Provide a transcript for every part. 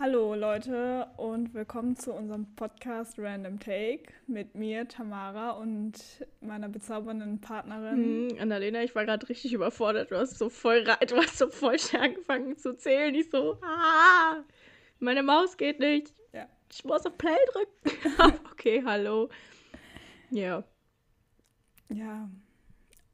Hallo Leute und willkommen zu unserem Podcast Random Take mit mir, Tamara und meiner bezaubernden Partnerin. Hm, Annalena, ich war gerade richtig überfordert. Du hast so voll du hast so voll schnell angefangen zu zählen. Ich so, ah, meine Maus geht nicht. Ja. Ich muss auf Play drücken. okay, hallo. Ja. Ja.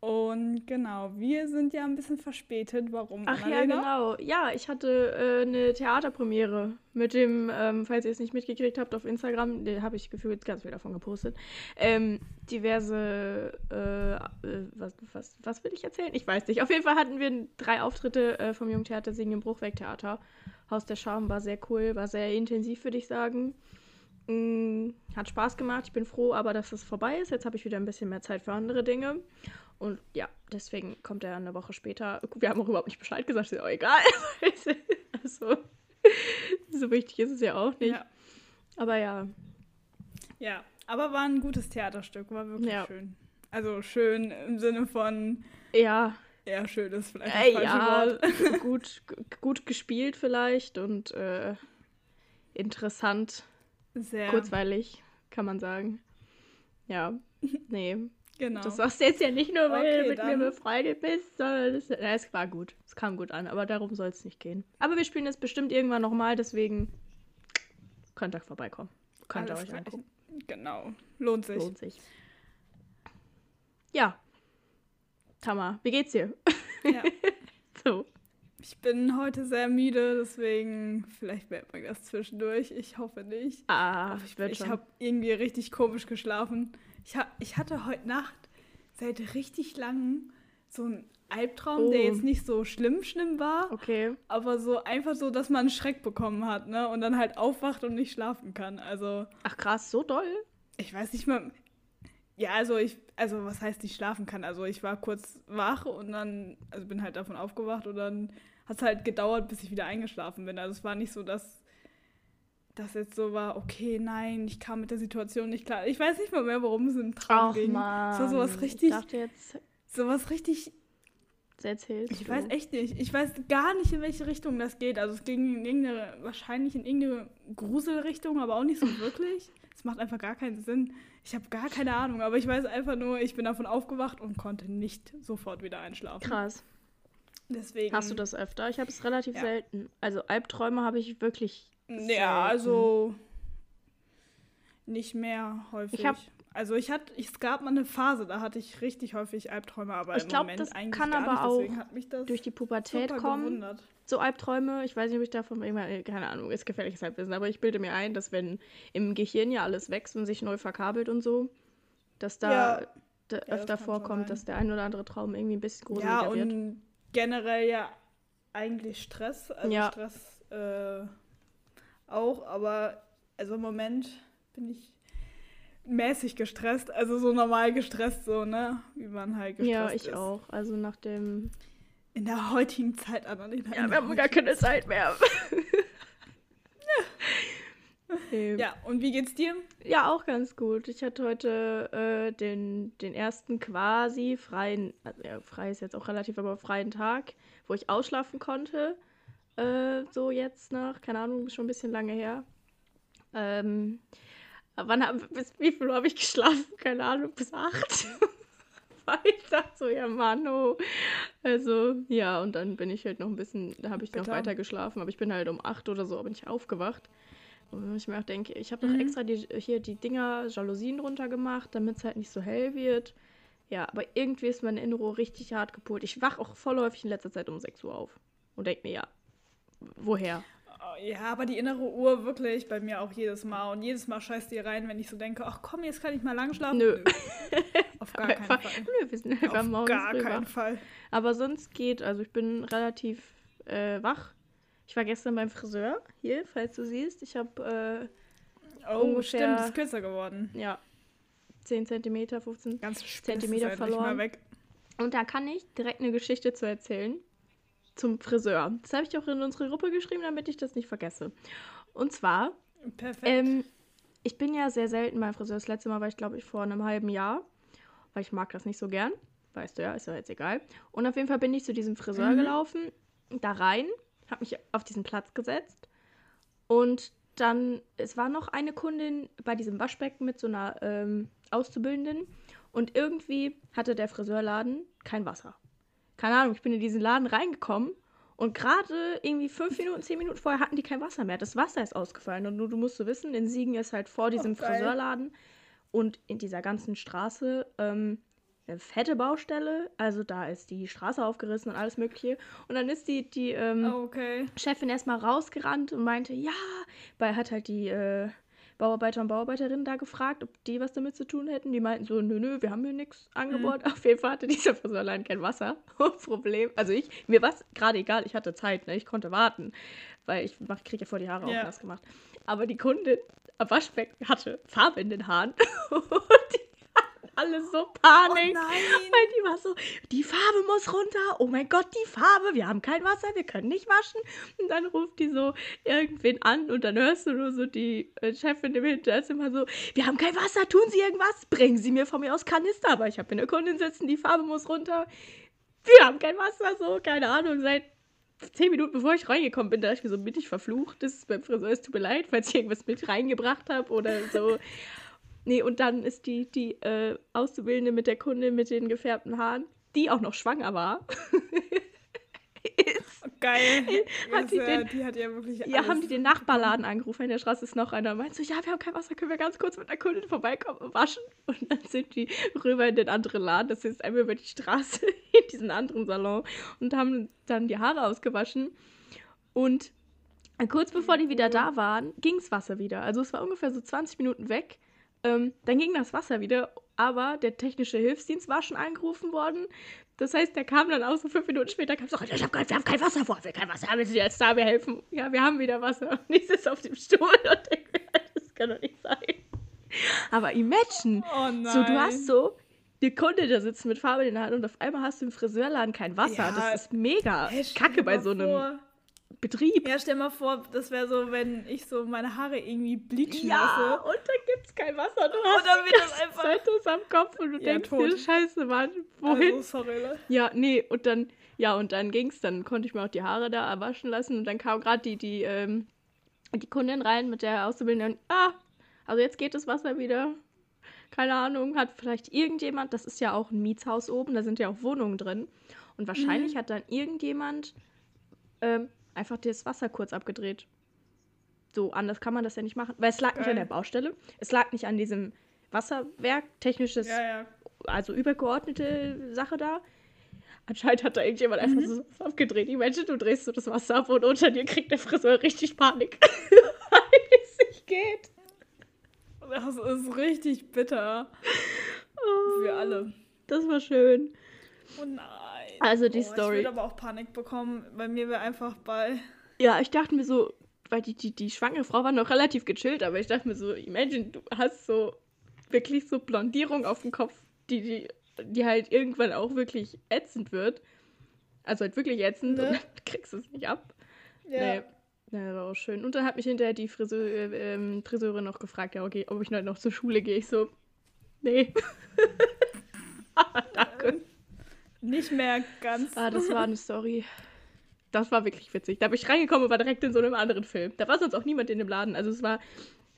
Und genau, wir sind ja ein bisschen verspätet. Warum? Ach ja, Annalena? genau. Ja, ich hatte äh, eine Theaterpremiere mit dem, ähm, falls ihr es nicht mitgekriegt habt, auf Instagram, da habe ich gefühlt ganz viel davon gepostet. Ähm, diverse, äh, äh, was, was, was will ich erzählen? Ich weiß nicht. Auf jeden Fall hatten wir drei Auftritte äh, vom Jungtheater Singen im Bruchweg-Theater. Haus der Scham war sehr cool, war sehr intensiv, würde ich sagen. Mm, hat Spaß gemacht. Ich bin froh, aber dass es vorbei ist. Jetzt habe ich wieder ein bisschen mehr Zeit für andere Dinge. Und ja, deswegen kommt er eine Woche später. Wir haben auch überhaupt nicht Bescheid gesagt, ist ja auch egal. also, so wichtig ist es ja auch nicht. Ja. Aber ja, ja, aber war ein gutes Theaterstück, war wirklich Ja. schön. Also schön im Sinne von, ja, ja, schön ist vielleicht äh, ja, Wort. gut, gut gespielt vielleicht und äh, interessant, Sehr, kurzweilig, kann man sagen. Ja, nee, genau. das sagst du jetzt ja nicht nur, weil Okay, du mit mir dann- befreundet bist, sondern das, na, es war gut. Es kam gut an, aber darum soll es nicht gehen. Aber wir spielen es bestimmt irgendwann nochmal, deswegen könnt ihr vorbeikommen. Könnt ihr euch klar. angucken. Genau, lohnt sich. Lohnt sich. Ja. Tamar, wie geht's dir? Ja. So. Ich bin heute sehr müde, deswegen vielleicht merkt man das zwischendurch. Ich hoffe nicht. Ah, ich werde ich schon. habe irgendwie richtig komisch geschlafen. Ich, ha ich hatte heute Nacht seit richtig langem so einen Albtraum, der Oh. jetzt nicht so schlimm schlimm war, Okay. aber so einfach so, dass man einen Schreck bekommen hat, ne? Und dann halt aufwacht und nicht schlafen kann. Also, Ach krass, so doll? ich weiß nicht mal. Ja, also ich, also was heißt nicht schlafen kann? Also ich war kurz wach und dann, also bin halt davon aufgewacht und dann hat es halt gedauert, bis ich wieder eingeschlafen bin. Also es war nicht so, dass das jetzt so war, okay, nein, ich kam mit der Situation nicht klar. Ich weiß nicht mal mehr, worum es im Traum Ach ging. man. Es war sowas richtig, Ich dachte jetzt, sowas richtig, erzählst ich du. weiß echt nicht. Ich weiß gar nicht, in welche Richtung das geht. Also es ging in irgendeine, wahrscheinlich in irgendeine Gruselrichtung, aber auch nicht so wirklich. Es macht einfach gar keinen Sinn. Ich habe gar keine Ahnung, aber ich weiß einfach nur, ich bin davon aufgewacht und konnte nicht sofort wieder einschlafen. Krass. Deswegen. Hast du das öfter? Ich habe es relativ Ja. selten. Also Albträume habe ich wirklich. Ja, selten. also nicht mehr häufig. Ich hab- also ich hatte, es gab mal eine Phase, da hatte ich richtig häufig Albträume, aber Ich im glaub, Moment das eigentlich kann gar aber nicht. auch Deswegen hat mich das Durch die Pubertät kommen. gewundert. So Albträume, ich weiß nicht, ob ich davon irgendwann, äh, keine Ahnung, ist gefährliches Halbwissen, aber ich bilde mir ein, dass wenn im Gehirn ja alles wächst und sich neu verkabelt und so, dass da, Ja. das öfter schon vorkommt, dass der ein oder andere Traum irgendwie ein bisschen gruseliger Ja, wird. und generell ja eigentlich Stress. Also Ja. Stress äh, auch, aber also im Moment bin ich mäßig gestresst, also so normal gestresst, so, ne? Wie man halt gestresst Ja, ich ist. auch. Also nach dem. In der heutigen Zeit, Annalena. in Ja, wir haben gar keine Zeit mehr. Ähm, Ja, und wie geht's dir? Ja, auch ganz gut. Ich hatte heute äh, den, den ersten quasi freien, also ja, frei ist jetzt auch relativ, aber freien Tag, wo ich ausschlafen konnte. Äh, so jetzt nach, keine Ahnung, schon ein bisschen lange her. Ähm, wann hab, bis wie viel habe ich geschlafen? Keine Ahnung, bis acht. Weil ich dachte so, ja Mann, oh. Also, ja, und dann bin ich halt noch ein bisschen, da habe ich noch Bitter. weiter geschlafen, aber ich bin halt um acht oder so, bin ich aufgewacht. Und ich mir auch denke, ich habe doch Mhm. extra die, hier die Dinger, Jalousien drunter gemacht, damit es halt nicht so hell wird. Ja, aber irgendwie ist meine Innere richtig hart gepult. Ich wach auch voll häufig in letzter Zeit um 6 Uhr auf. Und denke mir, ja, woher? Oh, Ja, aber die innere Uhr wirklich bei mir auch jedes Mal. Und jedes Mal scheißt die rein, wenn ich so denke, ach komm, jetzt kann ich mal lang schlafen. Nö. Auf gar keinen Fall. Nö, wir sind einfach Auf morgens gar wach. keinen Fall. Aber sonst geht, also ich bin relativ äh, wach. Ich war gestern beim Friseur, hier, falls du siehst. Ich habe, Oh, Ungefähr- stimmt, ist kürzer geworden. äh, ja, 10 cm, 15 Ganz spitz Zentimeter ist endlich verloren. Mal weg. Und da kann ich direkt eine Geschichte zu erzählen zum Friseur. Das habe ich auch in unsere Gruppe geschrieben, damit ich das nicht vergesse. Und zwar, Perfekt. ähm, ich bin ja sehr selten beim Friseur. Das letzte Mal war ich, glaube ich, vor einem halben Jahr, weil ich mag das nicht so gern. Weißt du ja, ist ja jetzt egal. Und auf jeden Fall bin ich zu diesem Friseur Mhm. gelaufen, da rein, habe mich auf diesen Platz gesetzt Und dann, es war noch eine Kundin bei diesem Waschbecken mit so einer ähm, Auszubildenden. Und irgendwie hatte der Friseurladen kein Wasser. Keine Ahnung, ich bin in diesen Laden reingekommen und gerade irgendwie fünf Minuten, zehn Minuten vorher hatten die kein Wasser mehr. Das Wasser ist ausgefallen. Und du, du musst so wissen, in Siegen ist halt vor diesem Oh. Friseurladen und in dieser ganzen Straße ähm, eine fette Baustelle. Also da ist die Straße aufgerissen und alles Mögliche. Und dann ist die, die ähm, Oh, okay. Chefin erstmal rausgerannt und meinte, ja, weil hat halt die äh, Bauarbeiter und Bauarbeiterinnen da gefragt, ob die was damit zu tun hätten. Die meinten so, nö, nö, wir haben hier nichts angeboten. Auf jeden Fall hatte dieser Friseurladen kein Wasser. Problem. Also ich, mir war es gerade egal, ich hatte Zeit, ne? ich konnte warten, weil ich kriege ja vor die Haare Ja. auch nass gemacht. Aber die Kundin am Waschbecken hatte Farbe in den Haaren und die alle so Oh Panik. nein. Weil die war so, die Farbe muss runter. Oh mein Gott, die Farbe. Wir haben kein Wasser, wir können nicht waschen. Und dann ruft die so irgendwen an und dann hörst du nur so die äh, Chefin im Hinterzimmer so, wir haben kein Wasser, tun Sie irgendwas? Bringen Sie mir von mir aus Kanister. Aber ich habe eine Kundin sitzen, die Farbe muss runter. Wir haben kein Wasser, so, keine Ahnung, seit zehn Minuten bevor ich reingekommen bin, da dachte ich mir so, bin ich verflucht? Das ist beim Friseur, es tut mir leid, falls ich irgendwas mit reingebracht habe oder so. Nee, und dann ist die, die äh, Auszubildende mit der Kundin mit den gefärbten Haaren, die auch noch schwanger war. ist, Geil. Hat ja- den- die hat ja wirklich. ja, alles haben die den Nachbarladen angerufen. In der Straße ist noch einer. und Meint so, ja, wir haben kein Wasser, können wir ganz kurz mit der Kundin vorbeikommen und waschen? Und dann sind die rüber in den anderen Laden. Das ist einmal über die Straße in diesen anderen Salon und haben dann die Haare ausgewaschen. Und kurz bevor die wieder da waren, ging das Wasser wieder. Also es war ungefähr so 20 Minuten weg. Ähm, dann ging das Wasser wieder, aber der technische Hilfsdienst war schon angerufen worden. Das heißt, der kam dann auch so fünf Minuten später, kam so, ich hab kein, wir haben kein Wasser vor, wir haben kein Wasser, haben Sie jetzt da mir helfen? Ja, wir haben wieder Wasser. Und ich sitze auf dem Stuhl und denke, mir, das kann doch nicht sein. Aber imagine, Oh so du hast so eine Kunde da sitzen mit Farbe in der Hand und auf einmal hast du im Friseurladen kein Wasser. Ja. Das ist mega kacke bei so einem vor- Betrieb. Ja, stell mal vor, das wäre so, wenn ich so meine Haare irgendwie bleachen Ja, lasse. und dann gibt's kein Wasser. Du hast dann die wird das einfach- das am Kopf und du Ja, denkst tot. dir, scheiße, Mann, wohin? Also, sorry, ne? Ja, nee, und dann, ja, und dann ging's, dann konnte ich mir auch die Haare da waschen lassen und dann kam gerade die, die, ähm, die Kundin rein mit der Auszubildenden, ah, also jetzt geht das Wasser wieder. Keine Ahnung, hat vielleicht irgendjemand, das ist ja auch ein Mietshaus oben, da sind ja auch Wohnungen drin. Und wahrscheinlich hat dann irgendjemand ähm, einfach das Wasser kurz abgedreht. So, anders kann man das ja nicht machen. Weil es lag nicht Geil. an der Baustelle, es lag nicht an diesem Wasserwerk, technisches Ja, ja. also übergeordnete Sache da. Anscheinend hat da irgendjemand einfach Mhm. so was abgedreht. Ich meine, du drehst so das Wasser ab und unter dir kriegt der Friseur richtig Panik, weil es nicht geht. Das ist richtig bitter. Für alle. Das war schön. Oh nein. Also die oh, Story. Ich würde aber auch Panik bekommen. Bei mir wäre einfach bei. Ja, ich dachte mir so, weil die, die, die schwangere Frau war noch relativ gechillt, aber ich dachte mir so, imagine, du hast so wirklich so Blondierung auf dem Kopf, die, die, die halt irgendwann auch wirklich ätzend wird. Also halt wirklich ätzend Ne? und dann kriegst du es nicht ab. Ja. Nee. Ja, das war auch schön. Und dann hat mich hinterher die Friseur, äh, ähm, Friseurin noch gefragt, ja, okay, ob ich heute noch zur Schule gehe. Ich so, nee. Danke. Nicht mehr ganz. Ah, das war eine Story. Das war wirklich witzig. Da bin ich reingekommen und war direkt in so einem anderen Film. Da war sonst auch niemand in dem Laden. Also es war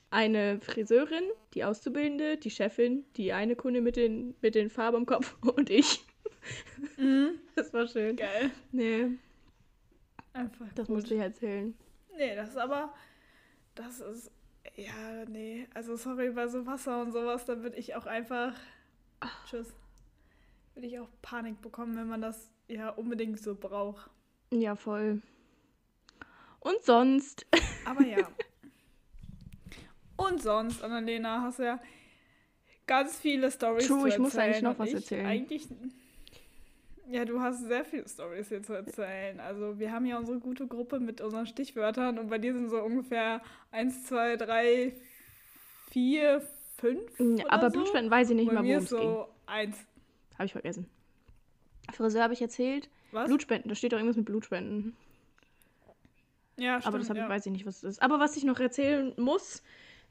eine Friseurin, die Auszubildende, die Chefin, die eine Kunde mit den, mit den Farben im Kopf und ich. Mhm. Das war schön. Geil. Nee, Einfach. das gut. musste ich erzählen. Nee, das ist aber. Das ist. Ja, nee. Also, sorry, bei so Wasser und sowas, da würde ich auch einfach. Tschüss. Würde ich auch Panik bekommen, wenn man das ja unbedingt so braucht. Ja, voll. Und sonst? Aber ja. und sonst, Annalena, hast du ja ganz viele Stories True, zu ich muss erzählen eigentlich noch was erzählen. Eigentlich. Ja, du hast sehr viele Stories hier zu erzählen. Also wir haben ja unsere gute Gruppe mit unseren Stichwörtern und bei dir sind so ungefähr 1, 2, 3, 4, 5. Ja, aber so. Blutspenden weiß ich nicht Bei worum ist es ging. so 1. Habe ich vergessen. Friseur habe ich erzählt. Was? Blutspenden, da steht doch irgendwas mit Blutspenden. ja, stimmt, aber das hab, ja. weiß ich nicht, was es ist. Aber was ich noch erzählen muss,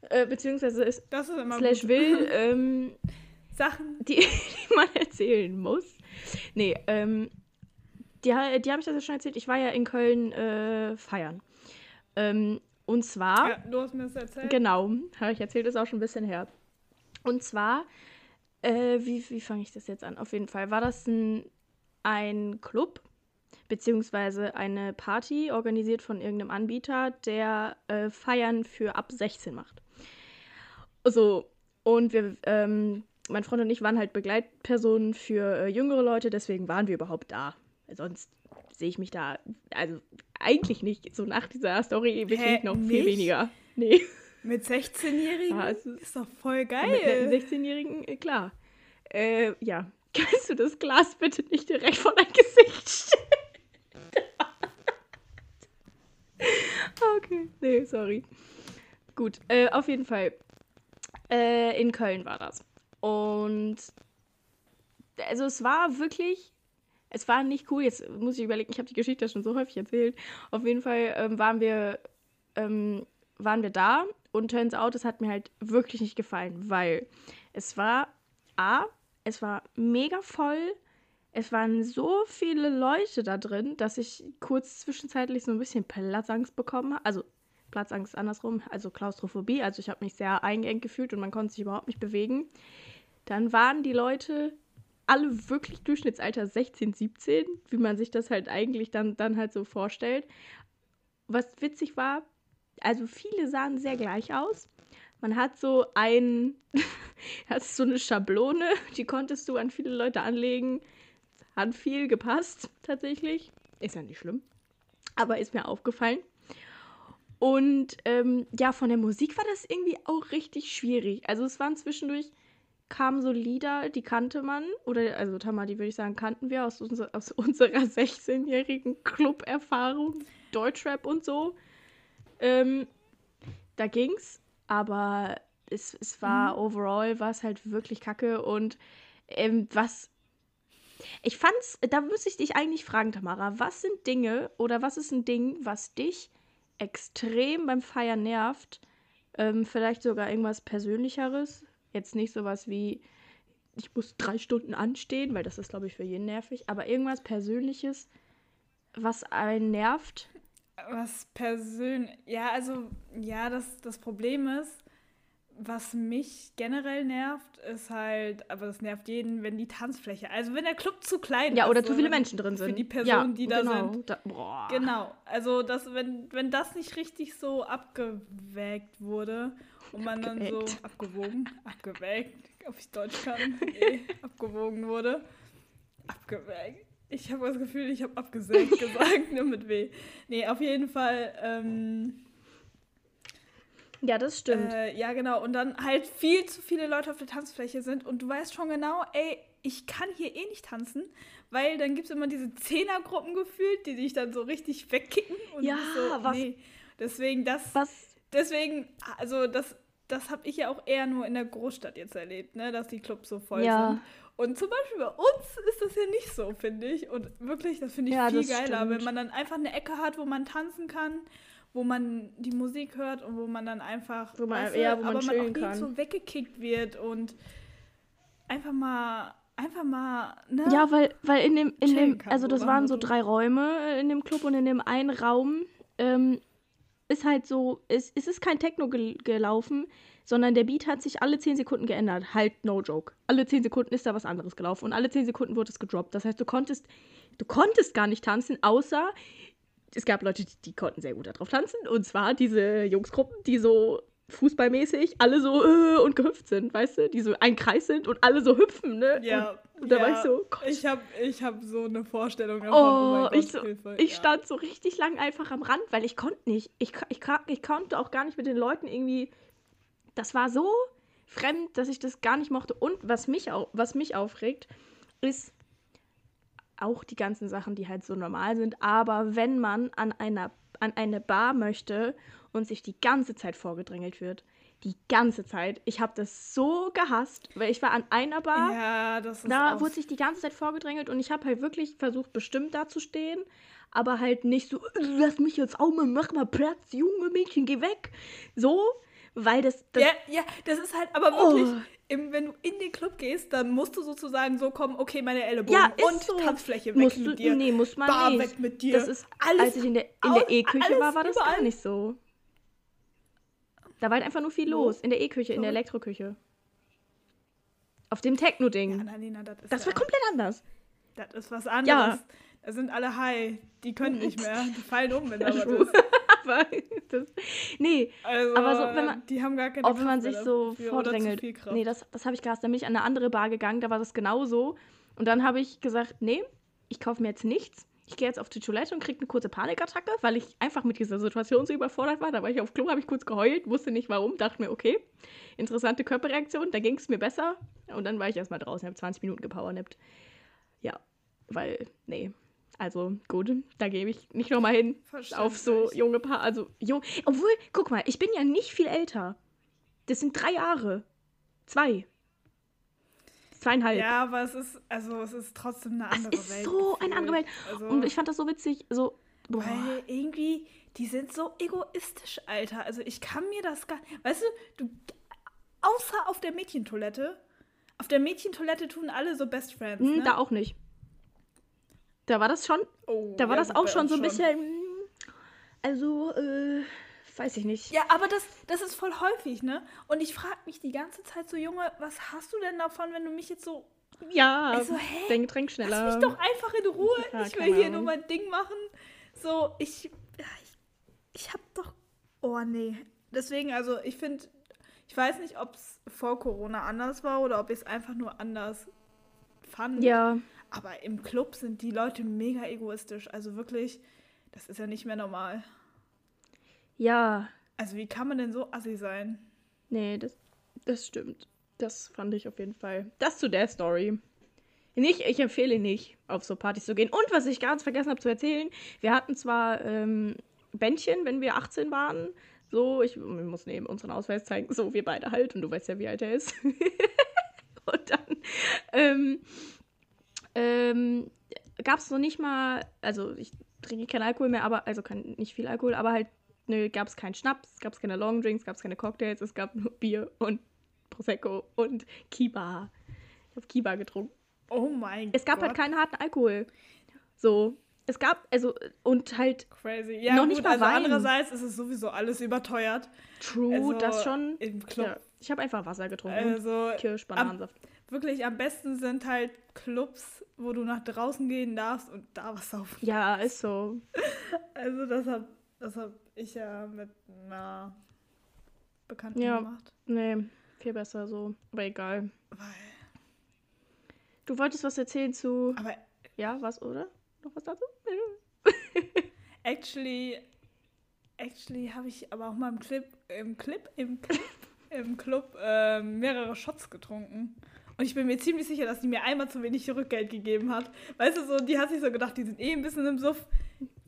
äh, beziehungsweise ist Das ist immer slash gut. will, ähm, Sachen. die, die man erzählen muss. Nee, ähm, die, die habe ich das ja schon erzählt. Ich war ja in Köln äh, feiern. Ähm, Und zwar. Ja, du hast mir das erzählt. Genau, habe ich erzählt, ist auch schon ein bisschen her. Und zwar, äh, wie, wie fange ich das jetzt an? Auf jeden Fall war das ein, ein Club, beziehungsweise eine Party, organisiert von irgendeinem Anbieter, der äh, Feiern für ab 16 macht. So, und wir, ähm, mein Freund und ich waren halt Begleitpersonen für äh, jüngere Leute, deswegen waren wir überhaupt da. Sonst sehe ich mich da, also eigentlich nicht. So nach dieser Story wirklich noch viel nicht? weniger. Nee. Mit 16-Jährigen? Ja, es ist- doch voll Mit geil. einem 16-Jährigen, äh, klar. Äh, ja. Kannst du das Glas bitte nicht direkt vor dein Gesicht stellen? okay. Nee, sorry. Gut, äh, auf jeden Fall. Äh, in Köln war das. Und also es war wirklich, es war nicht cool. Jetzt muss ich überlegen, ich habe die Geschichte schon so häufig erzählt. Auf jeden Fall ähm, waren wir ähm, waren wir da und turns out, es hat mir halt wirklich nicht gefallen, weil es war A, es war mega voll. Es waren so viele Leute da drin, dass ich kurz zwischenzeitlich so ein bisschen Platzangst bekommen habe. Also Platzangst andersrum, also Klaustrophobie. Also ich habe mich sehr eingeengt gefühlt und man konnte sich überhaupt nicht bewegen. Dann waren die Leute alle wirklich Durchschnittsalter 16, 17, wie man sich das halt eigentlich dann, dann halt so vorstellt. Was witzig war, also viele sahen sehr gleich aus. Man hat so ein, hat so eine Schablone, die konntest du an viele Leute anlegen. Hat viel gepasst, tatsächlich. Ist ja nicht schlimm. Aber ist mir aufgefallen. Und ähm, ja, von der Musik war das irgendwie auch richtig schwierig. Also es waren zwischendurch, kamen so Lieder, die kannte man. Oder, also Tamadi würde ich sagen, kannten wir aus, unser, aus unserer 16-jährigen Club-Erfahrung. Deutschrap und so. Ähm, da ging's. Aber es, es war overall, war es halt wirklich kacke. Und ähm, was ich fand's, da muss ich dich eigentlich fragen, Tamara, was sind Dinge oder was ist ein Ding, was dich extrem beim Feiern nervt? Ähm, vielleicht sogar irgendwas Persönlicheres. Jetzt nicht sowas wie, ich muss drei Stunden anstehen, weil das ist, glaube ich, für jeden nervig, aber irgendwas Persönliches, was einen nervt. Was persönlich. Ja, also, ja, das, das Problem ist, was mich generell nervt, ist halt, aber das nervt jeden, wenn die Tanzfläche, also wenn der Club zu klein ist. Ja, oder zu viele wenn- Menschen drin sind. Für die Personen, ja, die da genau. sind. Da, boah. Genau, also das, wenn, wenn das nicht richtig so abgewägt wurde und man dann so Abgewägt. abgewogen, abgewägt, ob ich Deutsch kann, nee, abgewogen wurde, abgewägt. Ich habe das Gefühl, ich habe abgesägt gesagt, nur mit W. Nee, auf jeden Fall, ähm, Ja, das stimmt. äh, ja genau, und dann halt viel zu viele Leute auf der Tanzfläche sind und du weißt schon genau, ey, ich kann hier eh nicht tanzen, weil dann gibt es immer diese Zehnergruppen gefühlt, die dich dann so richtig wegkicken. Und Ja, so, was- nee. Deswegen, das, was? deswegen, also das, das habe ich ja auch eher nur in der Großstadt jetzt erlebt, ne, dass die Clubs so voll Ja. sind. Und zum Beispiel bei uns ist das ja nicht so, finde ich. Und wirklich, das finde ich Ja, viel geiler, stimmt. wenn man dann einfach eine Ecke hat, wo man tanzen kann, wo man die Musik hört und wo man dann einfach, Wo man- weißt ja, wo man aber man auch nicht so weggekickt wird und einfach mal, einfach mal, ne? Ja, weil, weil in dem, in chillen dem, also so das waren so drei Räume in dem Club und in dem einen Raum ähm, ist halt so, es, es ist kein Techno gel gelaufen, sondern der Beat hat sich alle 10 Sekunden geändert. Halt, no joke. Alle 10 Sekunden ist da was anderes gelaufen und alle 10 Sekunden wurde es gedroppt. Das heißt, du konntest, du konntest gar nicht tanzen, außer es gab Leute, die, die konnten sehr gut darauf tanzen. Und zwar diese Jungsgruppen, die so fußballmäßig alle so äh, und gehüpft sind, weißt du? Die so ein Kreis sind und alle so hüpfen, ne? Ja, Und da ja. war ich so, Gott. Ich habe ich hab so eine Vorstellung davon. Oh, mein Gott, ich, so, ich ja. stand so richtig lang einfach am Rand, weil ich konnte nicht. Ich, ich, ich konnte auch gar nicht mit den Leuten irgendwie. Das war so fremd, dass ich das gar nicht mochte. Und was mich, au was mich aufregt, ist auch die ganzen Sachen, die halt so normal sind. Aber wenn man an, einer, an eine Bar möchte und sich die ganze Zeit vorgedrängelt wird, die ganze Zeit. Ich habe das so gehasst, weil ich war an einer Bar. Ja, das ist Da wurde sich die ganze Zeit vorgedrängelt und ich habe halt wirklich versucht, bestimmt dazustehen, aber halt nicht so, "Äh, lass mich jetzt auch mal, mach mal Platz, junge Mädchen, geh weg. So, weil das, das Ja, ja, das ist halt, aber Oh. wirklich, im, wenn du in den Club gehst, dann musst du sozusagen so kommen, okay, meine Ellbogen ja, und so. Tanzfläche weg musst mit du, dir. Nee, muss man Bar nicht. weg mit dir. Das ist, Alles als ich in der, in der E-Küche war, war das gar nicht so. Da war halt einfach nur viel Wo? los. In der E-Küche, in der. Elektroküche. Auf dem Techno-Ding. Ja, Annalena, das ist das war ja, komplett anders. das ist was anderes. Ja. Da sind alle high. Die können nicht mehr. Die fallen um, wenn da was ist. aber das, nee, Also, Aber so, wenn man- die haben gar keine auch wenn Kraft man mehr sich so vordrängelt. Nee, das, das habe ich gehasst. Dann bin ich an eine andere Bar gegangen, da war das genauso. Und dann habe ich gesagt, nee, ich kaufe mir jetzt nichts. Ich gehe jetzt auf die Toilette und kriege eine kurze Panikattacke, weil ich einfach mit dieser Situation so überfordert war. Da war ich auf Klo, habe ich kurz geheult, wusste nicht warum, dachte mir, okay, interessante Körperreaktion, da ging es mir besser. Und dann war ich erstmal draußen, habe 20 Minuten gepowernappt. Ja, weil, nee. Also gut, da gebe ich nicht nochmal hin auf so junge Paar. Also jung. Obwohl, guck mal, ich bin ja nicht viel älter. Das sind drei Jahre. Zwei. Zweieinhalb. Ja, aber es ist, also es ist trotzdem eine Es andere ist Welt. so eine andere Welt. Also, Und ich fand das so witzig. So, boah. weil irgendwie, die sind so egoistisch, Alter. Also ich kann mir das gar Weißt du, du, außer auf der Mädchentoilette, auf der Mädchentoilette tun alle so Best Friends, Hm, ne? Da auch nicht. Da war das schon, Oh, da war ja, das auch schon so ein bisschen. hm, Also, äh, weiß ich nicht. Ja, aber das, das ist voll häufig, ne? Und ich frage mich die ganze Zeit so, Junge, was hast du denn davon, wenn du mich jetzt so Ja, Also, hä? dein Getränk schneller. Lass mich doch einfach in Ruhe. Ja, ich will hier nur mein Ding machen. So, ich. Ich, ich hab doch. Oh, nee. Deswegen, also, ich finde. Ich weiß nicht, ob es vor Corona anders war oder ob ich es einfach nur anders fand. Ja, Aber im Club sind die Leute mega egoistisch. Also wirklich, das ist ja nicht mehr normal. Ja. Also, wie kann man denn so assi sein? Nee, das, das stimmt. Das fand ich auf jeden Fall. Das zu der Story. Nicht, ich empfehle nicht, auf so Partys zu gehen. Und was ich ganz vergessen habe zu erzählen, wir hatten zwar ähm, Bändchen, wenn wir 18 waren. So, ich, ich muss neben unseren Ausweis zeigen, so wir beide halt. Und du weißt ja, wie alt er ist. und dann ähm, ähm, gab es noch nicht mal, also ich trinke keinen Alkohol mehr, aber, also kein, nicht viel Alkohol, aber halt, ne, gab es keinen Schnaps, gab es keine Longdrinks, gab es keine Cocktails, es gab nur Bier und Prosecco und Kiba. Ich habe Kiba getrunken. Oh mein Es gab Gott. halt keinen harten Alkohol. So. Es gab, also, und halt, Crazy. Ja, Noch gut, nicht mal also Wein. andererseits ist es sowieso alles überteuert. true, Also das schon. Im Club. Ja, ich habe einfach Wasser getrunken. Also Kirsch, Bananensaft. wirklich am besten sind halt Clubs, wo du nach draußen gehen darfst und da was saufen. Ja, ist so. Also das hab, das hab ich ja mit einer Bekannten Ja. gemacht. Nee, viel besser so. Aber egal. Weil, Du wolltest was erzählen zu. aber Ja, was, oder? Noch was dazu? actually, actually habe ich aber auch mal im Clip, im Clip, im Clip, im Club ähm, mehrere Shots getrunken. Und ich bin mir ziemlich sicher, dass die mir einmal zu wenig Rückgeld gegeben hat. Weißt du, so, die hat sich so gedacht, die sind eh ein bisschen im Suff,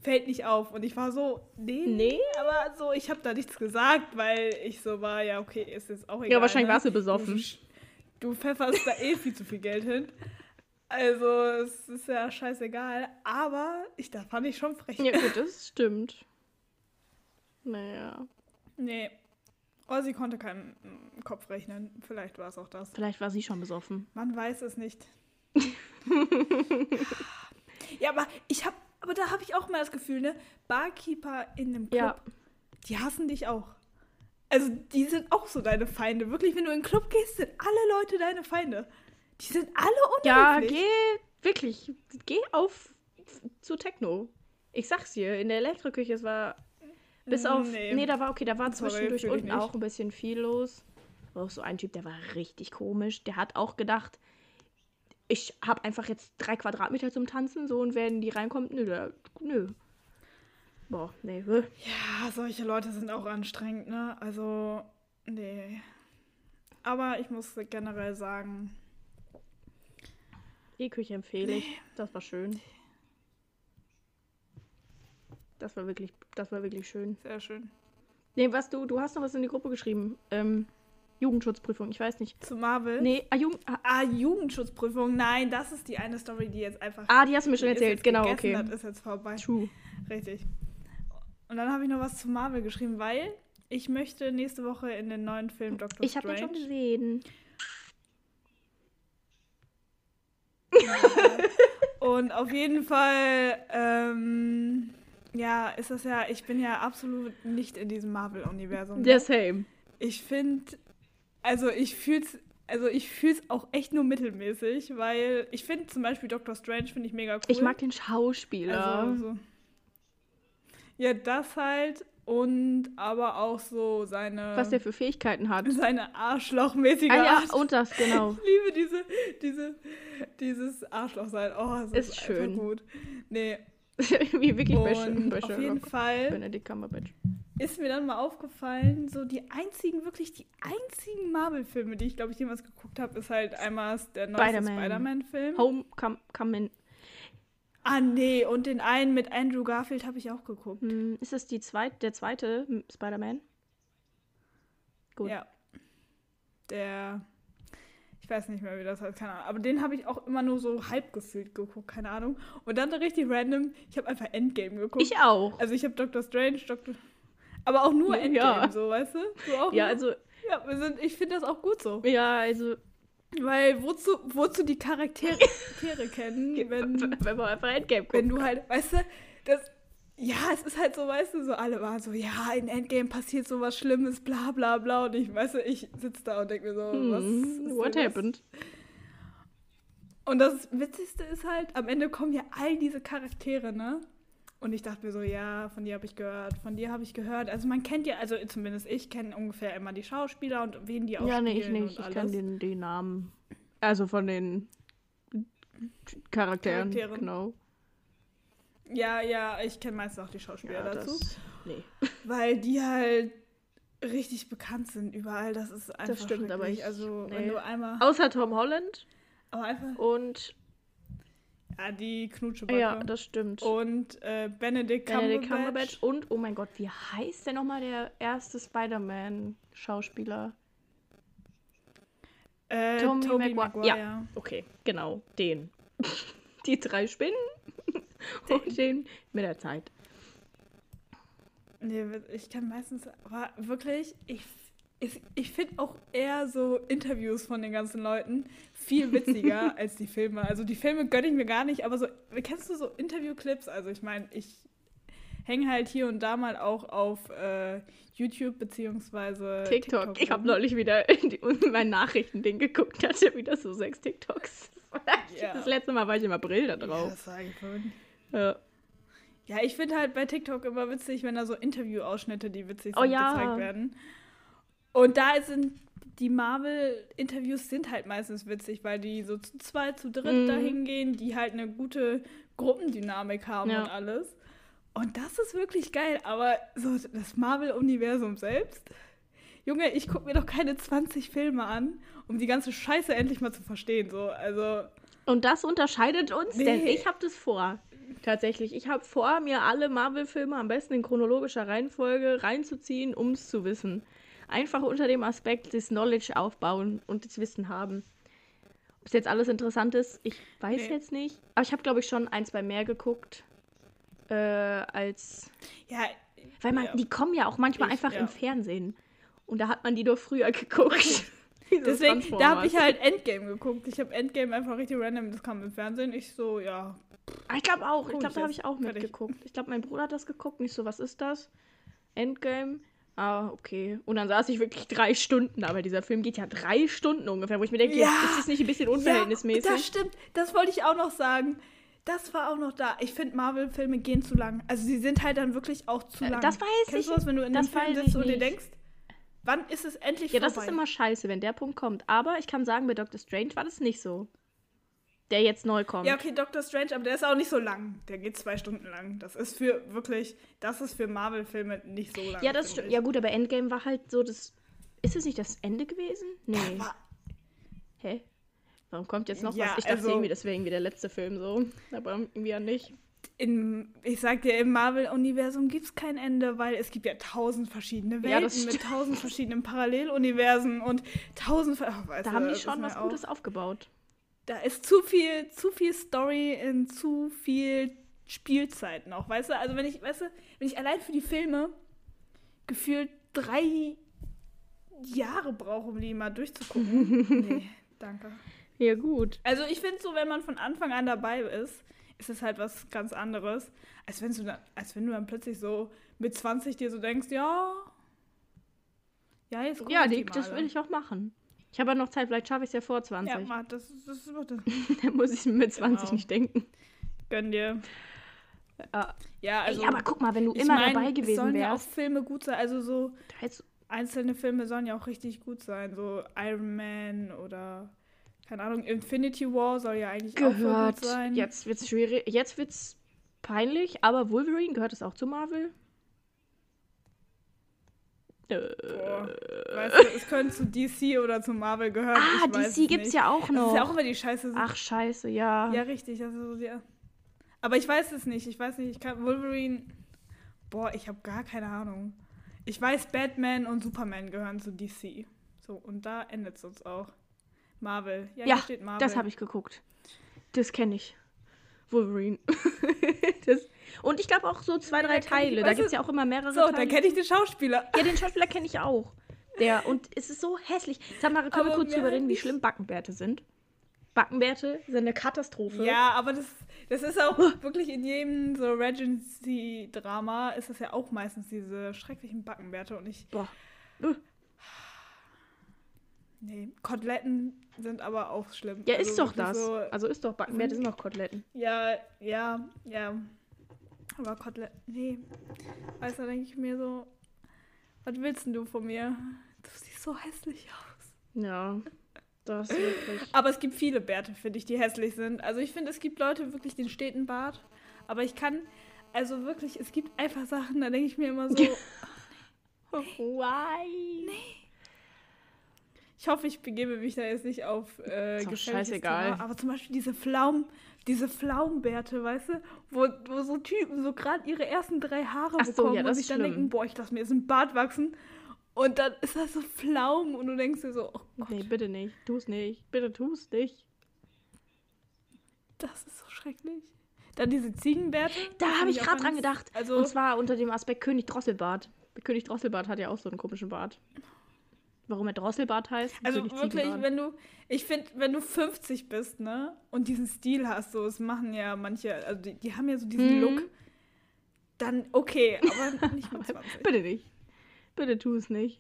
fällt nicht auf. Und ich war so, nee, Nee. aber so, ich habe da nichts gesagt, weil ich so war, ja, okay, ist jetzt auch egal. Ja, wahrscheinlich ne? warst du besoffen. Du, du pfefferst da eh viel zu viel Geld hin. Also, es ist ja scheißegal. Aber ich, da fand ich schon frech. Ja, gut, das stimmt. Naja. Nee. Oder sie konnte keinen mm, Kopf rechnen. Vielleicht war es auch das. Vielleicht war sie schon besoffen. Man weiß es nicht. ja, aber ich hab, aber da habe ich auch mal das Gefühl, ne? Barkeeper in einem Club, Ja. die hassen dich auch. Also, die sind auch so deine Feinde. Wirklich, wenn du in den Club gehst, sind alle Leute deine Feinde. Die sind alle Ja, unhöflich. geh, wirklich, geh auf zu Techno. Ich sag's dir, in der Elektroküche, es war bis auf, nee, Nee. da war, okay, da war zwischendurch unten auch ein bisschen viel los. Auch so ein Typ, der war richtig komisch. Der hat auch gedacht, ich habe einfach jetzt drei Quadratmeter zum Tanzen, so, und wenn die reinkommt, nö, der, nö. Boah, nee. Ja, solche Leute sind auch anstrengend, ne? Also, nee. Aber ich muss generell sagen, E-Küche empfehle ich. Das war schön. Das war wirklich, das war wirklich schön. sehr schön. Nee, was du, du hast noch was in die Gruppe geschrieben. Ähm, Jugendschutzprüfung, ich weiß nicht. Zu Marvel. Nee, ah, Jugend, ah, Ah, Jugendschutzprüfung. Nein, das ist die eine Story, die jetzt einfach. ah, die hast du mir schon erzählt. Genau, gegessen, okay. Das ist jetzt vorbei. True. Richtig. Und dann habe ich noch was zu Marvel geschrieben, weil ich möchte nächste Woche in den neuen Film Doctor Ich habe den Strange. schon gesehen. Und auf jeden Fall, ähm, ja, ist das ja, ich bin ja absolut nicht in diesem Marvel-Universum. Der ne? same. ich finde, also ich fühle es also ich fühle es auch echt nur mittelmäßig, weil ich finde zum Beispiel Doctor Strange finde ich mega cool. Ich mag den Schauspieler. Also, so. Ja, das halt und aber auch so seine. Was der für Fähigkeiten hat. Seine Arschlochmäßige ah, ja, Art. und das, genau. Ich liebe diese, diese, dieses Arschloch sein. Oh, es ist, Ist schön. gut. Nee, Wie wirklich und bei auf jeden. Fall Benedict Cumberbatch. ist mir dann mal aufgefallen, so die einzigen, wirklich die einzigen Marvel-Filme, die ich, glaube ich, jemals geguckt habe, ist halt einmal der Spider-Man. Spider-Man-Film. Homecoming. ah, nee, und den einen mit Andrew Garfield habe ich auch geguckt. Hm, Ist das die zweit, der zweite Spider-Man? Gut. Ja. Der. Ich weiß nicht mehr, wie das heißt, keine Ahnung. Aber den habe ich auch immer nur so halb gefühlt geguckt, keine Ahnung. Und dann so richtig random, ich habe einfach Endgame geguckt. Ich auch. also ich habe Doctor Strange, Doctor. Aber auch nur Ja. Endgame, so, weißt du? Du auch Ja, nur? also, Ja, wir sind, ich finde das auch gut so. ja, also, Weil wozu, wozu die Charaktere Charaktere kennen, wenn, wenn man einfach Endgame guckt. wenn du halt, weißt du, das. Ja, es ist halt so, weißt du, so alle waren so, ja, in Endgame passiert so was Schlimmes, bla bla bla. Und ich, weißt du, ich sitze da und denke mir so, was Hm, ist what happened? Und das Witzigste ist halt, am Ende kommen ja all diese Charaktere, ne? Und ich dachte mir so, ja, von dir habe ich gehört, von dir habe ich gehört. Also man kennt ja, also zumindest ich kenne ungefähr immer die Schauspieler und wen die auch Ja, nee, ich spielen nicht. und Ich kenne den, den Namen. Also von den Charakteren. Charakteren. Genau. Ja, ja, ich kenne meistens auch die Schauspieler Ja, dazu. das, nee. Weil die halt richtig bekannt sind überall. Das ist einfach stimmt, aber ich- Also nee. wenn du einmal, Außer Tom Holland aber einfach, und ja, die Knutschebacke. ja, das stimmt. und äh, Benedict Cumberbatch. Benedict Cumberbatch und oh mein Gott, wie heißt der nochmal der erste Spider-Man-Schauspieler? Äh, Tobey Maguire. Maguire. Okay, genau, den. Die drei Spinnen und den mit der Zeit. Nee, ich kann meistens, aber wirklich, ich, ich, ich finde auch eher so Interviews von den ganzen Leuten viel witziger als die Filme. Also die Filme gönne ich mir gar nicht, aber so, kennst du so Interviewclips? Also ich meine, ich hänge halt hier und da mal auch auf äh, YouTube beziehungsweise TikTok. Ich habe neulich wieder in, die, in mein Nachrichtending geguckt, hatte wieder so sechs TikToks. Ja. Das letzte Mal war ich im April da Ja, drauf. das sage ich vorhin. Ja. Ja, ich finde halt bei TikTok immer witzig, wenn da so Interviewausschnitte, die witzig Oh sind, ja. gezeigt werden. Und da sind die Marvel-Interviews sind halt meistens witzig, weil die so zu zweit, zu dritt Mhm. da hingehen, die halt eine gute Gruppendynamik haben Ja. und alles. Und das ist wirklich geil, aber so das Marvel-Universum selbst. Junge, ich gucke mir doch keine 20 Filme an, um die ganze Scheiße endlich mal zu verstehen. So, also. Und das unterscheidet uns, denn Nee. ich habe das vor. Tatsächlich. Ich habe vor, mir alle Marvel-Filme am besten in chronologischer Reihenfolge reinzuziehen, um es zu wissen. Einfach unter dem Aspekt des Knowledge aufbauen und das Wissen haben. Ob es jetzt alles interessant ist, ich weiß Nee. jetzt nicht. Aber ich habe, glaube ich, schon ein, zwei mehr geguckt. Äh, als. Ja, Weil man, Ja. die kommen ja auch manchmal Ich- einfach ja. im Fernsehen. Und da hat man die doch früher geguckt. Deswegen, da habe ich halt Endgame geguckt. Ich habe Endgame einfach richtig random, das kam im Fernsehen. Ich so, ja. Ah, Ich glaube auch. Ich glaube, ich da habe ich auch mitgeguckt. Ich glaube, mein Bruder hat das geguckt. Nicht so, was ist das? Endgame. Ah, okay. Und dann saß ich wirklich drei Stunden da, weil dieser Film geht ja drei Stunden ungefähr, wo ich mir denke, Ja. ist das nicht ein bisschen unverhältnismäßig? Ja, das stimmt. Das wollte ich auch noch sagen. Das war auch noch da. Ich finde, Marvel-Filme gehen zu lang. Also sie sind halt dann wirklich auch zu Äh, lang. das weiß Kennst ich- du das, wenn du in das einem Film sitzt ich und dir denkst, wann ist es endlich ja, das vorbei? ist immer scheiße, wenn der Punkt kommt. Aber ich kann sagen, bei Doctor Strange war das nicht so. Der jetzt neu kommt. Ja, okay, Doctor Strange, aber der ist auch nicht so lang. Der geht zwei Stunden lang. Das ist für wirklich, das ist für Marvel-Filme nicht so lang. Ja, das stimmt. Ja, gut, aber Endgame war halt so das. Ist es nicht das Ende gewesen? Nee. Hä? Warum kommt jetzt noch Ja, was? Ich dachte also- irgendwie, das wäre irgendwie der letzte Film so. Aber irgendwie ja nicht. In, ich sag dir, im Marvel-Universum gibt es kein Ende, weil es gibt ja tausend verschiedene Welten Ja, mit tausend verschiedenen Paralleluniversen und tausend. weißt Da du, haben die schon was auch- Gutes aufgebaut. Da ist zu viel, zu viel Story in zu viel Spielzeit noch, weißt du? Also wenn ich, weißt du, wenn ich allein für die Filme gefühlt drei Jahre brauche, um die mal durchzugucken. nee, danke. Ja, gut. Also ich finde so, wenn man von Anfang an dabei ist, ist es halt was ganz anderes, als wenn du dann, als wenn du dann plötzlich so mit 20 dir so denkst, ja, Ja, jetzt Ja, die, das will ich auch machen. Ich habe ja noch Zeit, vielleicht schaffe ich es ja vor 20. Ja, mach, das, das, das, das Dann muss ich mit 20 Genau. nicht denken. gönn dir. Ja. Ja, also. Ey, aber guck mal, wenn du immer mein, dabei es gewesen sollen ja auch wärst. Filme gut sein. Also so da einzelne Filme sollen ja auch richtig gut sein. So Iron Man oder keine Ahnung, Infinity War soll ja eigentlich auch gehört. gut sein. Jetzt wird's schwierig. Jetzt wird's peinlich, aber Wolverine gehört es auch zu Marvel. Äh, Boah. Weißt du, es könnte zu DC oder zu Marvel gehören. ah, DC es gibt's nicht. ja auch Das noch. ist ja auch immer die Scheiße. Ach scheiße, ja. Ja, richtig. Also, ja. Aber ich weiß es nicht. Ich weiß nicht. Ich kann Wolverine. Boah, ich habe gar keine Ahnung. Ich weiß, Batman und Superman gehören zu DC. So, und da endet es uns auch. Marvel. Ja, Ja, hier steht Marvel. Das habe ich geguckt. Das kenne ich. Wolverine. das, und ich glaube auch so zwei, drei da kenn ich- Teile. Da gibt es ja auch immer mehrere So, Teile. dann kenne ich den Schauspieler. ja, den Schauspieler kenne ich auch. Der, und es ist so hässlich. Sag mal, können wir kurz drüber halt reden, wie schlimm Backenbärte sind? Backenbärte sind eine Katastrophe. Ja, aber das, das ist auch wirklich in jedem so Regency-Drama ist das ja auch meistens diese schrecklichen Backenbärte und ich. Boah. Nee, Koteletten sind aber auch schlimm. Ja, Also ist doch das. So, Also ist doch Backenbärte sind noch Koteletten. ja, ja, ja. Aber Koteletten, nee. Weißt du, da denke ich mir so, was willst denn du von mir? Du siehst so hässlich aus. Ja, das wirklich. Aber es gibt viele Bärte, finde ich, die hässlich sind. Also ich finde, es gibt Leute wirklich den steten Bart. Aber ich kann, also wirklich, es gibt einfach Sachen, da denke ich mir immer so, Why? Ich hoffe, ich begebe mich da jetzt nicht auf äh, scheißegal. Thema. Aber zum Beispiel diese Pflaumen, diese Pflaumenbärte, weißt du, wo, wo so Typen so gerade ihre ersten drei Haare Ach so, bekommen ja, und sich dann denken, boah, ich lasse mir jetzt einen Bart wachsen. Und dann ist das so Pflaumen und du denkst dir so, oh Gott, Nee, bitte nicht. Tu's nicht. Bitte tu's nicht. das ist so schrecklich. Dann diese Ziegenbärte. Da habe ich gerade dran gedacht. Also, Und zwar unter dem Aspekt König Drosselbart. König Drosselbart hat ja auch so einen komischen Bart. Warum er Drosselbart heißt? Also wirklich, wenn du, ich finde, wenn du 50 bist, ne, und diesen Stil hast, so, es machen ja manche, also die, die haben ja so diesen Mhm. Look, dann okay, aber nicht mit 20. Bitte nicht. Bitte tu es nicht.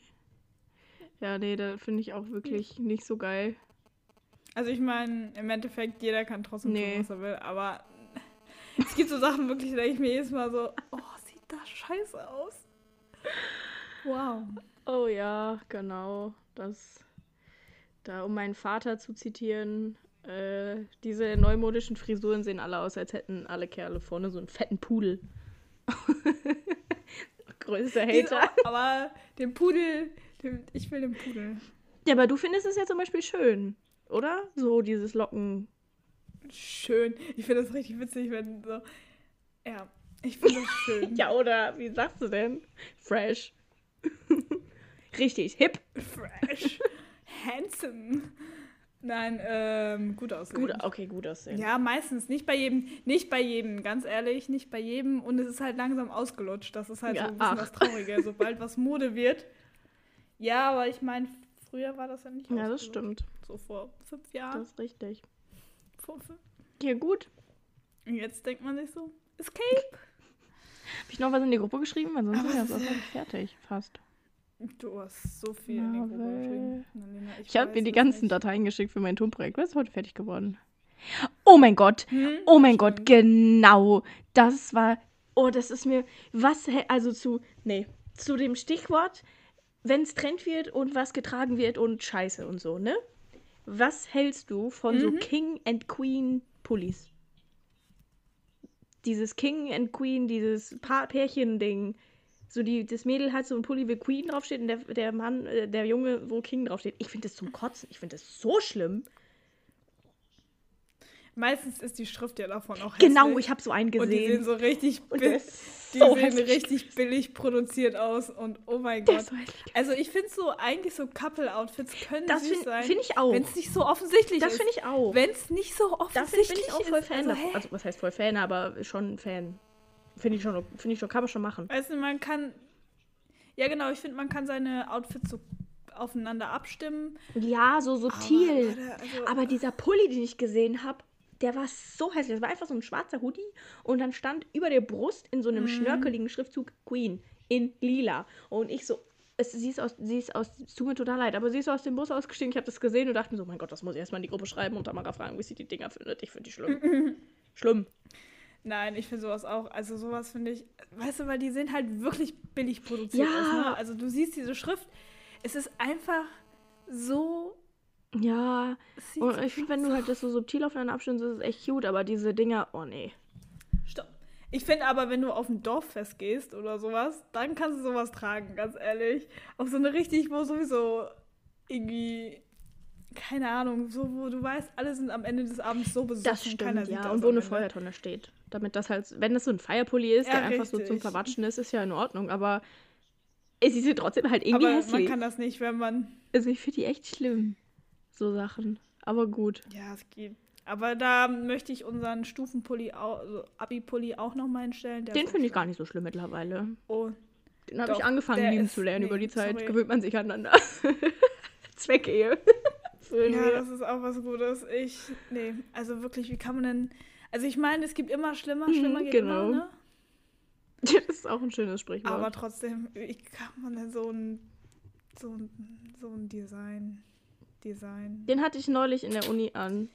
Ja, nee, da finde ich auch wirklich nicht so geil. Also ich meine, im Endeffekt, jeder kann trotzdem Nee. tun, was er will, aber es gibt so Sachen wirklich, da denke ich mir jedes Mal so, oh, sieht das scheiße aus. Wow. Oh ja, genau. Das. Da, um meinen Vater zu zitieren, äh, diese neumodischen Frisuren sehen alle aus, als hätten alle Kerle vorne so einen fetten Pudel. Größter Hater. Aber den Pudel, den, ich will den Pudel. Ja, aber du findest es ja zum Beispiel schön, oder? So dieses Locken. Schön. Ich finde das richtig witzig, wenn so, ja, ich finde das schön. Ja, oder wie sagst du denn? Fresh. Richtig, hip. Fresh. Handsome. Nein, ähm, gut aussehen. Gut, okay, gut aussehen. Ja, meistens. Nicht bei jedem, nicht bei jedem, ganz ehrlich, nicht bei jedem. Und es ist halt langsam ausgelutscht. Das ist halt Ja, so ein bisschen ach. das Traurige. Sobald was Mode wird. Ja, aber ich meine, früher war das ja nicht Ja, das stimmt. So vor fünf Jahren. Das ist richtig. Vor fünf. Ja, gut. Und jetzt denkt man sich so, Escape. Habe ich noch was in die Gruppe geschrieben? Weil sonst Aber sind wir es fertig, fast. Du hast so viel in Marvel. geschrieben. Annalena, Ich habe mir die ganzen nicht. Dateien geschickt für mein Tonprojekt. Was ist heute fertig geworden? Oh mein Gott. Hm? Oh mein Gott, genau. Das war. Oh, das ist mir. Was. Also zu. Nee. Zu dem Stichwort, wenn es Trend wird und was getragen wird und Scheiße und so, ne? Was hältst du von so Mhm. King and Queen Pullis? Dieses King and Queen, dieses pa Pärchen-Ding. So die, das Mädel hat so ein Pulli, wo Queen draufsteht und der, der Mann, äh, der Junge, wo King draufsteht. Ich finde das zum Kotzen. Ich finde das so schlimm. Meistens ist die Schrift ja davon auch Genau, hässlich. ich habe so einen Und die sehen gesehen. so richtig, bi- ist so sehen richtig billig produziert aus und oh mein Gott. ist so. Also ich finde so, eigentlich so Couple-Outfits können Das süß finde sein. find ich auch. Wenn es nicht so offensichtlich Das ist. finde ich auch. Wenn es nicht so Das offensichtlich bin ich auch voll ist. Fan also? Also, was heißt voll Fan, aber schon Fan. Finde ich schon, finde ich schon, kann man schon machen. Weißt du, man kann. Ja, genau, ich finde, man kann seine Outfits so aufeinander abstimmen. Ja, so subtil. Aber, also, Aber dieser Pulli, den ich gesehen habe, der war so hässlich. Das war einfach so ein schwarzer Hoodie und dann stand über der Brust in so einem Mhm. schnörkeligen Schriftzug Queen in lila. Und ich so, es, sie ist aus, sie ist aus, es tut mir total leid, aber sie ist aus dem Bus ausgestiegen. Ich habe das gesehen und dachte mir so, mein Gott, das muss ich erstmal in die Gruppe schreiben und Tamara fragen, wie sie die Dinger findet. Ich finde die schlimm. schlimm. Nein, ich finde sowas auch. Also sowas finde ich, weißt du, weil die sehen halt wirklich billig produziert Ja. aus. Ne? Also du siehst diese Schrift, es ist einfach so. Ja, sieht und ich finde, wenn du halt das so subtil aufeinander abstimmst, ist es echt cute, aber diese Dinger, oh nee. Stopp. Ich finde aber, wenn du auf ein Dorffest gehst oder sowas, dann kannst du sowas tragen, ganz ehrlich. Auf so eine richtig, wo sowieso irgendwie, keine Ahnung, so, wo du weißt, alle sind am Ende des Abends so besoffen, Das keiner stimmt, sieht ja. das Und wo eine. Feuertonne steht. Damit das halt, wenn das so ein Feierpulli ist, Ja, der einfach so zum richtig. Verwatschen ist, ist ja in Ordnung, aber es ist ja trotzdem halt irgendwie Aber man hässlich. kann das nicht, wenn man. Also ich finde die echt schlimm, so Sachen. Aber gut. Ja, es geht. Aber da möchte ich unseren Stufenpulli, also Abi-Pulli auch nochmal hinstellen. Den finde ich gar nicht so schlimm mittlerweile. Oh, Den habe ich angefangen lieben zu lernen nee, über die Zeit. sorry. Gewöhnt man sich aneinander. Zweckehe. Ja, das ist auch was Gutes. Ich, nee, also wirklich, wie kann man denn. Also ich meine, es gibt immer schlimmer, schlimmer Mhm, geht genau. immer, ne? Das ist auch ein schönes Sprichwort. Aber trotzdem, wie kann man denn so ein, so ein, so ein Design, Design. Den hatte ich neulich in der Uni an,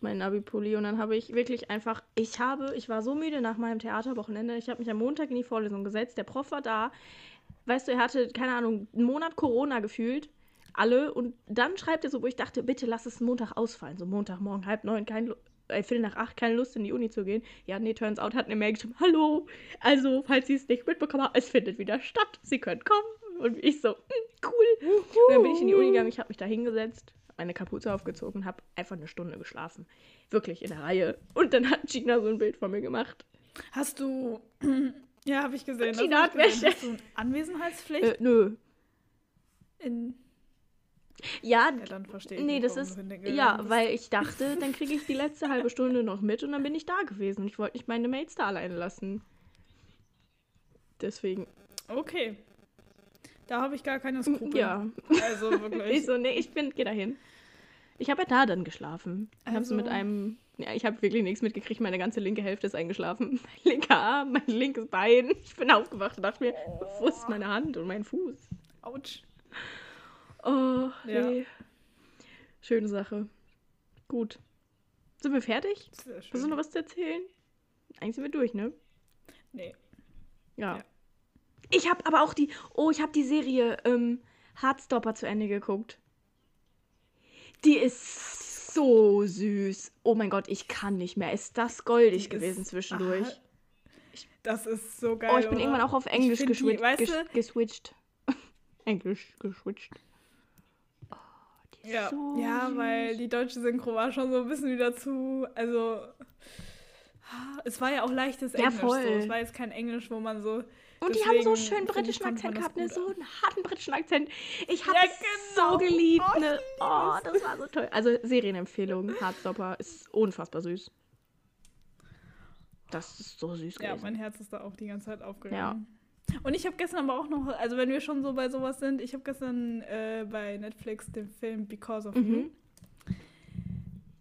meinen Abi-Pulli. Und dann habe ich wirklich einfach, ich habe, ich war so müde nach meinem Theaterwochenende. Ich habe mich am Montag in die Vorlesung gesetzt. Der Prof war da. Weißt du, er hatte, keine Ahnung, einen Monat Corona gefühlt. Alle. Und dann schreibt er so, wo ich dachte, bitte lass es Montag ausfallen. So Montagmorgen, halb neun, kein, äh, Viertel nach acht, keine Lust in die Uni zu gehen. Ja, nee, turns out, hat eine Mail geschrieben, hallo, also, falls Sie es nicht mitbekommen haben, es findet wieder statt. Sie können kommen. Und ich so, hm, cool. Und dann bin ich in die Uni gegangen, ich habe mich da hingesetzt, meine Kapuze aufgezogen habe einfach eine Stunde geschlafen. Wirklich in der Reihe. Und dann hat Gina so ein Bild von mir gemacht. Hast du. Ja, habe ich gesehen. Und Gina hat. Wäsche. Hast du eine Anwesenheitspflicht? Äh, nö. in, Ja, ja, dann verstehe ich nee, das ist. Ja, weil ich dachte, dann kriege ich die letzte halbe Stunde noch mit und dann bin ich da gewesen. Und ich wollte nicht meine Mates da alleine lassen. Deswegen. Okay. Da habe ich gar keine Skrupel. Ja. Also wirklich. Ich so, nee, ich bin, geh da hin. Ich habe ja da dann geschlafen. Ich habe so mit Also- einem. Ja, ich habe wirklich nichts mitgekriegt. Meine ganze linke Hälfte ist eingeschlafen. Mein linker Arm, mein linkes Bein. Ich bin aufgewacht und dachte mir, wo ist meine Hand und mein Fuß? Autsch. Oh, Ja. nee. Schöne Sache. Gut. Sind wir fertig? Sehr Hast du schön. noch was zu erzählen? Eigentlich sind wir durch, ne? Nee. Ja. Ja. Ich habe aber auch die. Oh, ich habe die Serie ähm, Heartstopper zu Ende geguckt. Die ist so süß. Oh mein Gott, ich kann nicht mehr. Ist das goldig Die gewesen ist- zwischendurch? Aha. Das ist so geil. oh, ich bin oder? irgendwann auch auf Englisch die, geswitcht. weißt du- geswitcht. Englisch geswitcht. Ja, so ja süß. weil die deutsche Synchro war schon so ein bisschen wieder zu. Also. Es war ja auch leichtes Ja, Englisch. voll. So. Es war jetzt kein Englisch, wo man so. Und die haben so einen schönen britischen Akzent gehabt, ne? So einen harten britischen Akzent. Ich habe Ja, es genau. so geliebt, Oh, ne? Oh, das war so toll. Also Serienempfehlung, Heartstopper ist unfassbar süß. Das ist so süß Ja, gewesen. mein Herz ist da auch die ganze Zeit aufgegangen. Und ich habe gestern aber auch noch, also wenn wir schon so bei sowas sind, ich habe gestern äh, bei Netflix den Film Because of You. Mhm.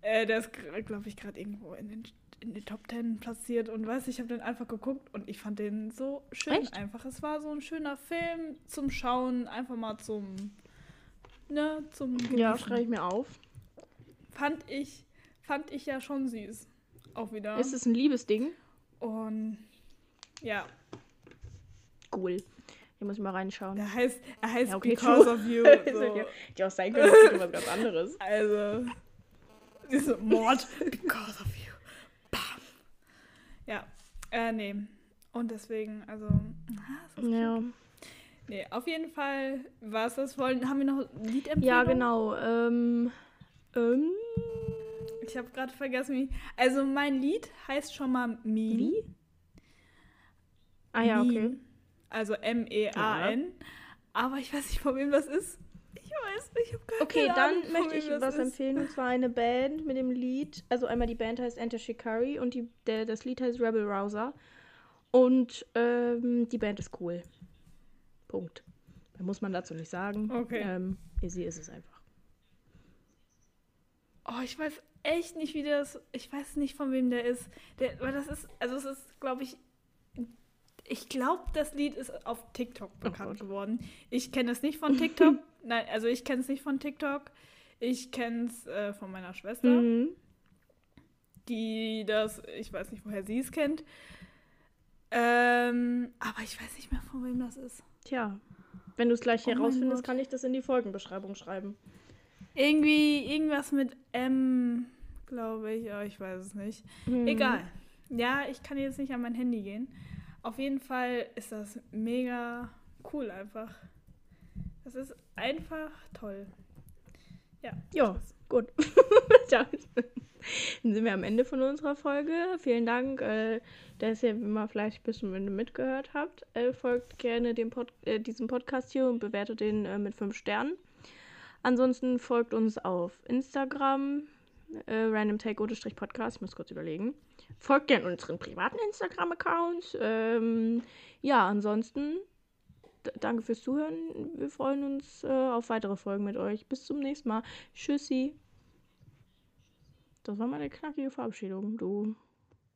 Äh, der ist, glaube ich, gerade irgendwo in den, in den Top Ten platziert und weiß, ich habe den einfach geguckt und ich fand den so schön Echt? einfach. Es war so ein schöner Film zum Schauen, einfach mal zum, ne, zum Ja, Genießen. schreibe ich mir auf. Fand ich, fand ich ja schon süß. Auch wieder. Ist es ein Liebesding? und ja, Cool. Hier muss ich mal reinschauen. der heißt, er heißt Ja, okay, Because true. of You. So. ja- Hätte auch sein können, das ist was ganz anderes. Also, diese Mord, because of you. Bam. Ja, äh, nee. Und deswegen, also, ah, Ja. cute. Nee, auf jeden Fall war es das. Wollen, haben wir noch Liedempfehlungen? Ja, genau. Ähm, ähm, Ich habe gerade vergessen, wie. Also, mein Lied heißt schon mal Meme. wie? Ah ja, okay. Also M-E-A-N. Aber ich weiß nicht, von wem das ist. Ich weiß nicht, ich habe keine Okay, Ahnung, dann von möchte ich was empfehlen, und zwar eine Band mit dem Lied. Also einmal die Band heißt Enter Shikari und die, der, das Lied heißt Rebel Rouser. Und ähm, die Band ist cool. Punkt. Da muss man dazu nicht sagen. Okay. Ähm, sie ist es einfach. Oh, ich weiß echt nicht, wie das. Ich weiß nicht, von wem der ist. Der, weil das ist, also es ist, glaube ich, ich glaube, das Lied ist auf TikTok bekannt oh geworden. Ich kenne es nicht von TikTok. Nein, also ich kenne es nicht von TikTok. Ich kenne es äh, von meiner Schwester, mhm. die das, ich weiß nicht, woher sie es kennt. Ähm, aber ich weiß nicht mehr, von wem das ist. Tja, wenn du es gleich oh herausfindest, kann ich das in die Folgenbeschreibung schreiben. Irgendwie, irgendwas mit M, glaube ich. aber ich weiß es nicht. Mhm. Egal. Ja, ich kann jetzt nicht an mein Handy gehen. Auf jeden Fall ist das mega cool einfach. Das ist einfach toll. Ja. Ja, gut. Dann sind wir am Ende von unserer Folge. Vielen Dank, äh, dass ihr immer vielleicht ein bisschen mitgehört habt. Äh, folgt gerne dem Pod äh, diesem Podcast hier und bewertet den äh, mit 5 Sternen. Ansonsten folgt uns auf Instagram, äh, randomtake-podcast, ich muss kurz überlegen. Folgt gerne unseren privaten Instagram-Accounts. Ähm, ja, ansonsten danke fürs Zuhören. Wir freuen uns äh, auf weitere Folgen mit euch. Bis zum nächsten Mal. Tschüssi. Das war meine knackige Verabschiedung, du.